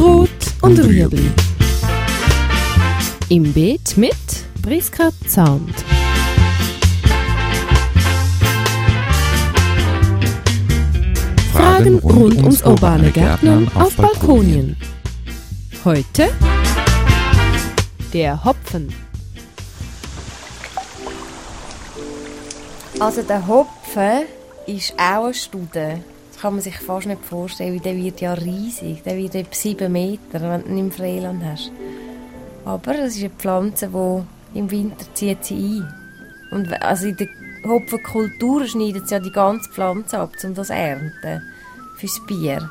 Rot und Rüebli. Im Beet mit Priska Zahnt. Fragen rund ums urbane Gärtnern auf Balkonien. Heute der Hopfen. Also der Hopfen ist auch eine Studie. Kann man sich fast nicht vorstellen, der wird ja riesig. Der wird etwa 7 Meter, wenn du ihn im Freiland hast. Aber es ist eine Pflanze, die im Winter zieht sie ein. Und also in der Hopfenkultur schneidet sie ja die ganze Pflanze ab, um das zu ernten. Fürs Bier.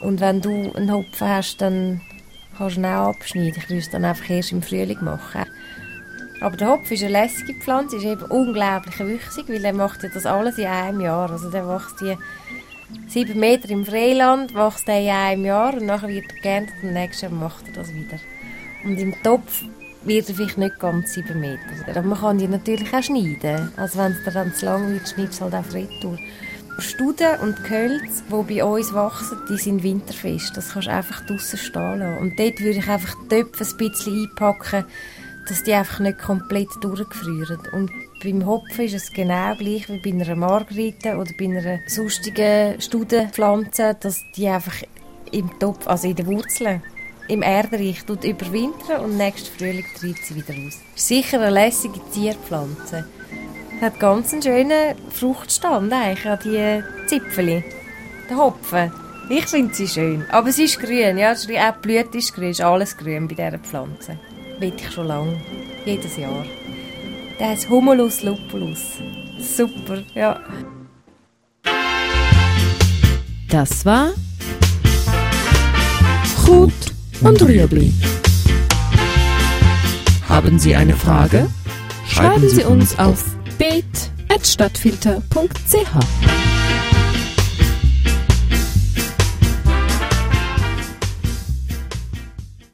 Und wenn du einen Hopfen hast, dann kannst du ihn auch abschneiden. Ich würde es dann einfach erst im Frühling machen. Aber der Hopf ist eine lässige Pflanze, ist eben unglaublich wüchsig, weil er macht ja das alles in einem Jahr. Also der wächst die sieben Meter im Freiland, wächst er in einem Jahr und nachher wird er geerntet und nächstes Jahr macht er das wieder. Und im Topf wird er vielleicht nicht ganz sieben Meter. Aber man kann die natürlich auch schneiden. Also wenn es dann zu lang wird, schneidest du halt auch Frittur. Studen und Gehölze, die bei uns wachsen, die sind winterfest. Das kannst du einfach draussen stehen lassen. Und dort würde ich einfach die Töpfe ein bisschen einpacken, dass die einfach nicht komplett durchgefrieren. Und beim Hopfen ist es genau gleich wie bei einer Margarite oder bei einer sonstigen Studenpflanze, dass die einfach im Topf, also in den Wurzeln, im Erdreich überwintern und nächsten Frühling treibt sie wieder aus. Sicher eine lässige Zierpflanze. Hat ganz einen schönen Fruchtstand eigentlich an die Zipfeli. Der Hopfen. Ich finde sie schön. Aber sie ist grün, ja. Auch die Blüte ist grün, ist alles grün bei dieser Pflanze. Will ich schon lange. Jedes Jahr. Der heißt Humulus lupulus. Super, ja. Das war Rot und Rüebli. Haben Sie eine Frage? Schreiben Sie uns auf beet.stadtfilter.ch.